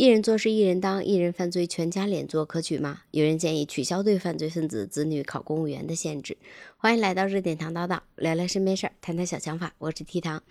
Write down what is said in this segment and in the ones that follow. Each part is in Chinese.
一人做事一人当，一人犯罪全家连坐，可取吗？有人建议取消对犯罪分子子女考公务员的限制。欢迎来到热点堂叨叨，聊聊身边事儿，谈谈小想法。我是 T 糖。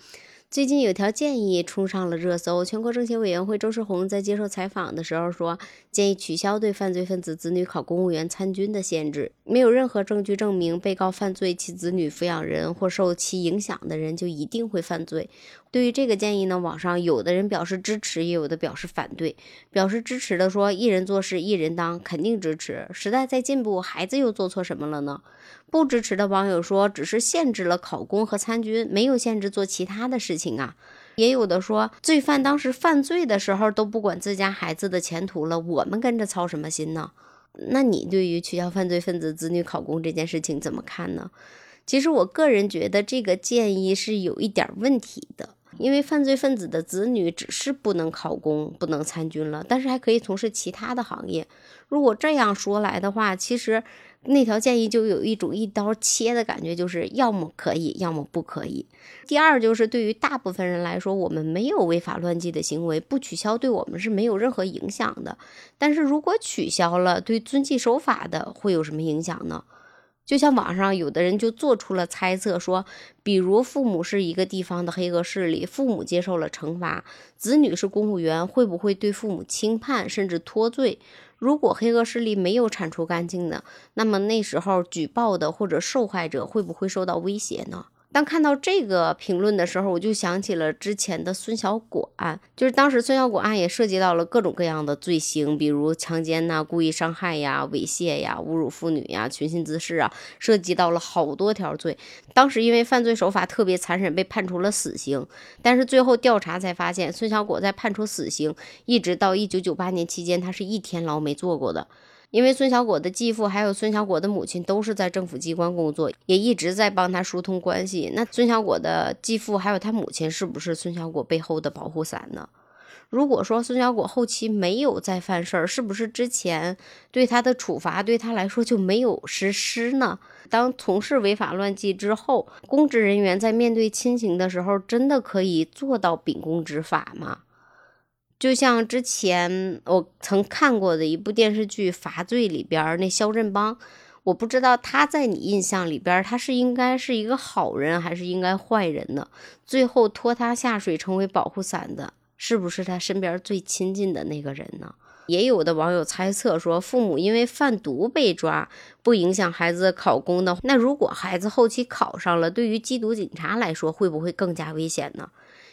最近有条建议冲上了热搜。全国政协委员会周世红在接受采访的时候说，建议取消对犯罪分子子女考公务员参军的限制。没有任何证据证明被告犯罪，其子女抚养人或受其影响的人就一定会犯罪。对于这个建议呢，网上有的人表示支持，也有的表示反对。表示支持的说，一人做事一人当，肯定支持。时代在进步，孩子又做错什么了呢？不支持的网友说，只是限制了考公和参军，没有限制做其他的事情啊。也有的说，罪犯当时犯罪的时候都不管自家孩子的前途了，我们跟着操什么心呢？那你对于取消犯罪分子子女考公这件事情怎么看呢？其实我个人觉得这个建议是有一点问题的。因为犯罪分子的子女只是不能考公、不能参军了，但是还可以从事其他的行业。如果这样说来的话，其实那条建议就有一种一刀切的感觉，就是要么可以，要么不可以。第二就是对于大部分人来说，我们没有违法乱纪的行为，不取消对我们是没有任何影响的。但是如果取消了，对遵纪守法的会有什么影响呢？就像网上有的人就做出了猜测，说，比如父母是一个地方的黑恶势力，父母接受了惩罚，子女是公务员，会不会对父母轻判甚至脱罪？如果黑恶势力没有铲除干净呢？那么那时候举报的或者受害者会不会受到威胁呢？当看到这个评论的时候，我就想起了之前的孙小果案，就是当时孙小果案也涉及到了各种各样的罪行，比如强奸呐、故意伤害呀、猥亵呀、侮辱妇女呀、寻衅滋事啊，涉及到了好多条罪。当时因为犯罪手法特别残忍，被判处了死刑。但是最后调查才发现，孙小果在判处死刑一直到一九九八年期间，他是一天牢没坐过的。因为孙小果的继父还有孙小果的母亲都是在政府机关工作，也一直在帮他疏通关系。那孙小果的继父还有他母亲是不是孙小果背后的保护伞呢？如果说孙小果后期没有再犯事儿，是不是之前对他的处罚对他来说就没有实施呢？当从事违法乱纪之后，公职人员在面对亲情的时候，真的可以做到秉公执法吗？就像之前我曾看过的一部电视剧《罚罪》里边那肖振邦，我不知道他在你印象里边他是应该是一个好人还是应该坏人呢？最后拖他下水成为保护伞的，是不是他身边最亲近的那个人呢？也有的网友猜测说，父母因为贩毒被抓，不影响孩子考公的，那如果孩子后期考上了，对于缉毒警察来说，会不会更加危险呢？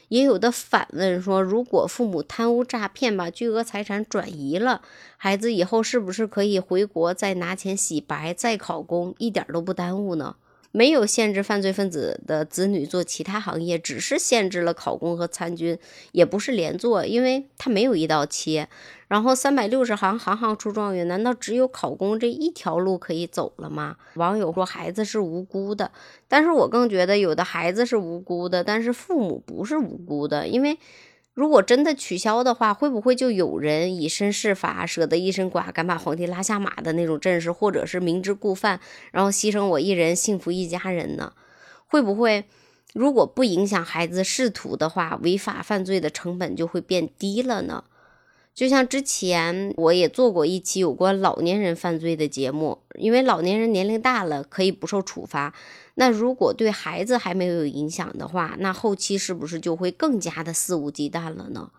也有的反问说，如果父母贪污诈骗，把巨额财产转移了，孩子以后是不是可以回国再拿钱洗白，再考公，一点都不耽误呢？没有限制犯罪分子的子女做其他行业，只是限制了考公和参军，也不是连坐，因为他没有一刀切。然后三百六十行，行行出状元，难道只有考公这一条路可以走了吗？网友说孩子是无辜的，但是我更觉得有的孩子是无辜的，但是父母不是无辜的，因为。如果真的取消的话，会不会就有人以身试法，舍得一身剐，敢把皇帝拉下马的那种阵势，或者是明知故犯，然后牺牲我一人，幸福一家人呢？会不会，如果不影响孩子仕途的话，违法犯罪的成本就会变低了呢？就像之前我也做过一期有关老年人犯罪的节目，因为老年人年龄大了可以不受处罚，那如果对孩子还没有影响的话，那后期是不是就会更加的肆无忌惮了呢？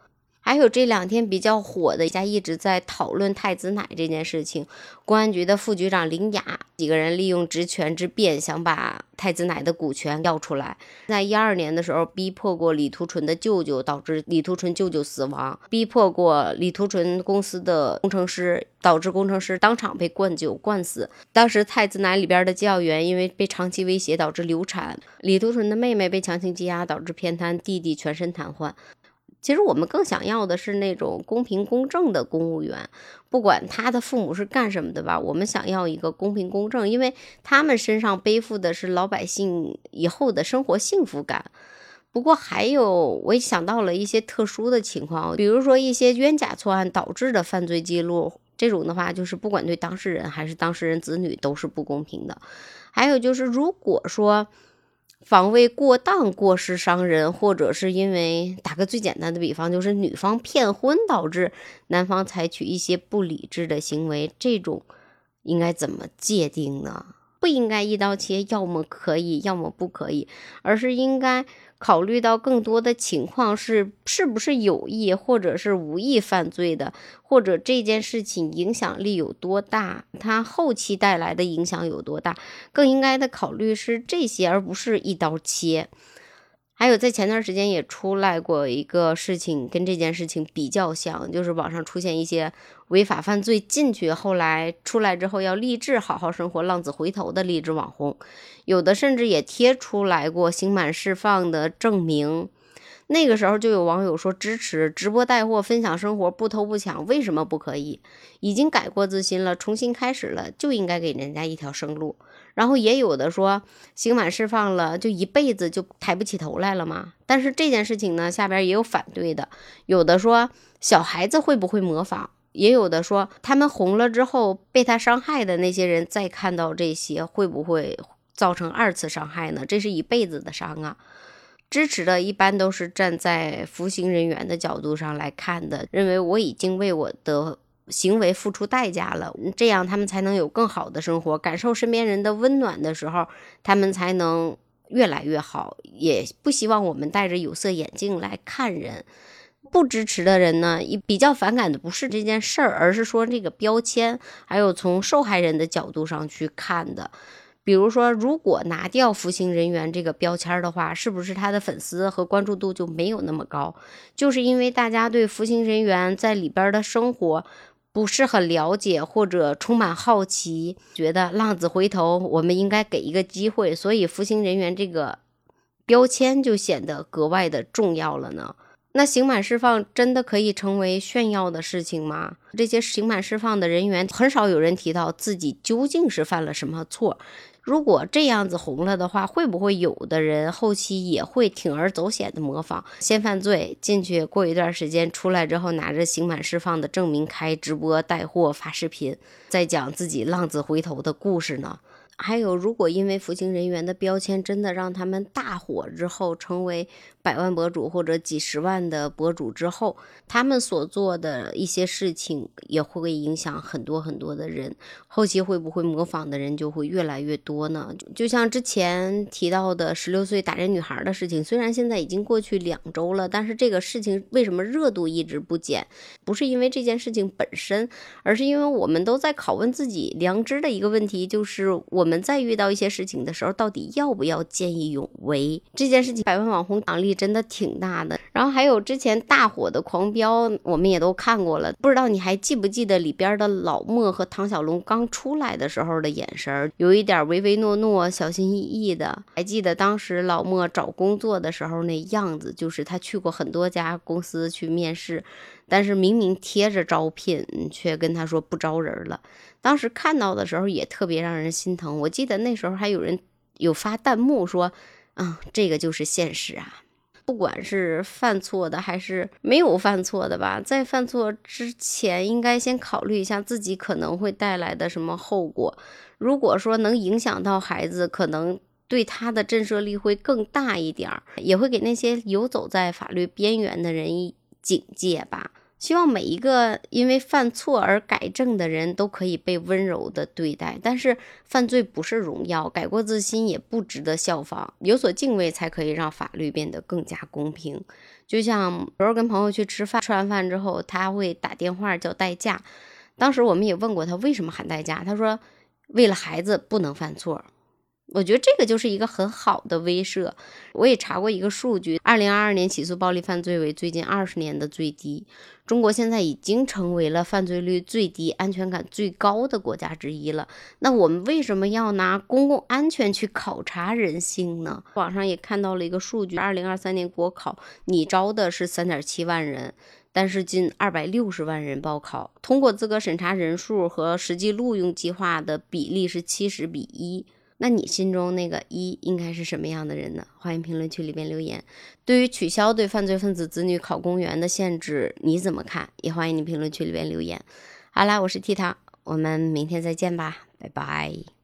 还有这两天比较火的一，家一直在讨论太子奶这件事情。公安局的副局长林雅几个人利用职权之便，想把太子奶的股权要出来。在一二年的时候，逼迫过李图纯的舅舅，导致李图纯舅舅死亡；逼迫过李图纯公司的工程师，导致工程师当场被灌酒灌死。当时太子奶里边的教员因为被长期威胁，导致流产。李图纯的妹妹被强行羁押，导致偏瘫，弟弟全身瘫痪。其实我们更想要的是那种公平公正的公务员，不管他的父母是干什么的吧，我们想要一个公平公正，因为他们身上背负的是老百姓以后的生活幸福感。不过还有，我也想到了一些特殊的情况，比如说一些冤假错案导致的犯罪记录，这种的话就是不管对当事人还是当事人子女都是不公平的。还有就是，如果说。防卫过当过失伤人，或者是因为打个最简单的比方，就是女方骗婚导致男方采取一些不理智的行为，这种应该怎么界定呢？不应该一刀切，要么可以，要么不可以，而是应该。考虑到更多的情况是是不是有意或者是无意犯罪的，或者这件事情影响力有多大，它后期带来的影响有多大，更应该的考虑是这些，而不是一刀切。还有，在前段时间也出来过一个事情，跟这件事情比较像，就是网上出现一些违法犯罪进去，后来出来之后要励志好好生活、浪子回头的励志网红，有的甚至也贴出来过刑满释放的证明。那个时候就有网友说支持直播带货分享生活不偷不抢，为什么不可以？已经改过自新了，重新开始了，就应该给人家一条生路。然后也有的说刑满释放了，就一辈子就抬不起头来了吗？但是这件事情呢，下边也有反对的，有的说小孩子会不会模仿？也有的说他们红了之后被他伤害的那些人再看到这些会不会造成二次伤害呢？这是一辈子的伤啊！支持的一般都是站在服刑人员的角度上来看的，认为我已经为我的行为付出代价了，这样他们才能有更好的生活，感受身边人的温暖的时候，他们才能越来越好。也不希望我们戴着有色眼镜来看人。不支持的人呢，比较反感的不是这件事儿，而是说这个标签，还有从受害人的角度上去看的。比如说，如果拿掉服刑人员这个标签的话，是不是他的粉丝和关注度就没有那么高？就是因为大家对服刑人员在里边的生活不是很了解，或者充满好奇，觉得浪子回头，我们应该给一个机会，所以服刑人员这个标签就显得格外的重要了呢？那刑满释放真的可以成为炫耀的事情吗？这些刑满释放的人员很少有人提到自己究竟是犯了什么错。如果这样子红了的话，会不会有的人后期也会铤而走险的模仿，先犯罪进去，过一段时间出来之后，拿着刑满释放的证明开直播带货发视频，再讲自己浪子回头的故事呢？还有，如果因为服刑人员的标签真的让他们大火之后成为百万博主或者几十万的博主之后，他们所做的一些事情也会影响很多很多的人，后期会不会模仿的人就会越来越多呢？就像之前提到的十六岁打人女孩的事情，虽然现在已经过去两周了，但是这个事情为什么热度一直不减？不是因为这件事情本身，而是因为我们都在拷问自己良知的一个问题，就是我。我们在遇到一些事情的时候，到底要不要见义勇为？这件事情百万网红奖励真的挺大的。然后还有之前大火的《狂飙》，我们也都看过了。不知道你还记不记得里边的老莫和唐小龙刚出来的时候的眼神，有一点唯唯诺诺、小心翼翼的。还记得当时老莫找工作的时候那样子，就是他去过很多家公司去面试。但是明明贴着招聘，却跟他说不招人了。当时看到的时候也特别让人心疼。我记得那时候还有人有发弹幕说：“啊，这个就是现实啊！不管是犯错的还是没有犯错的吧，在犯错之前应该先考虑一下自己可能会带来的什么后果。如果说能影响到孩子，可能对他的震慑力会更大一点，也会给那些游走在法律边缘的人。”警戒吧，希望每一个因为犯错而改正的人都可以被温柔的对待。但是犯罪不是荣耀，改过自新也不值得效仿。有所敬畏才可以让法律变得更加公平。就像有时候跟朋友去吃饭，吃完饭之后他会打电话叫代驾。当时我们也问过他为什么喊代驾，他说为了孩子不能犯错。我觉得这个就是一个很好的威慑。我也查过一个数据，二零二二年起诉暴力犯罪为最近二十年的最低。中国现在已经成为了犯罪率最低、安全感最高的国家之一了。那我们为什么要拿公共安全去考察人性呢？网上也看到了一个数据，二零二三年国考拟招的是三点七万人，但是近二百六十万人报考，通过资格审查人数和实际录用计划的比例是七十比一。那你心中那个一应该是什么样的人呢？欢迎评论区里边留言。对于取消对犯罪分子子女考公务员的限制，你怎么看？也欢迎你评论区里边留言。好啦，我是 T 糖，我们明天再见吧，拜拜。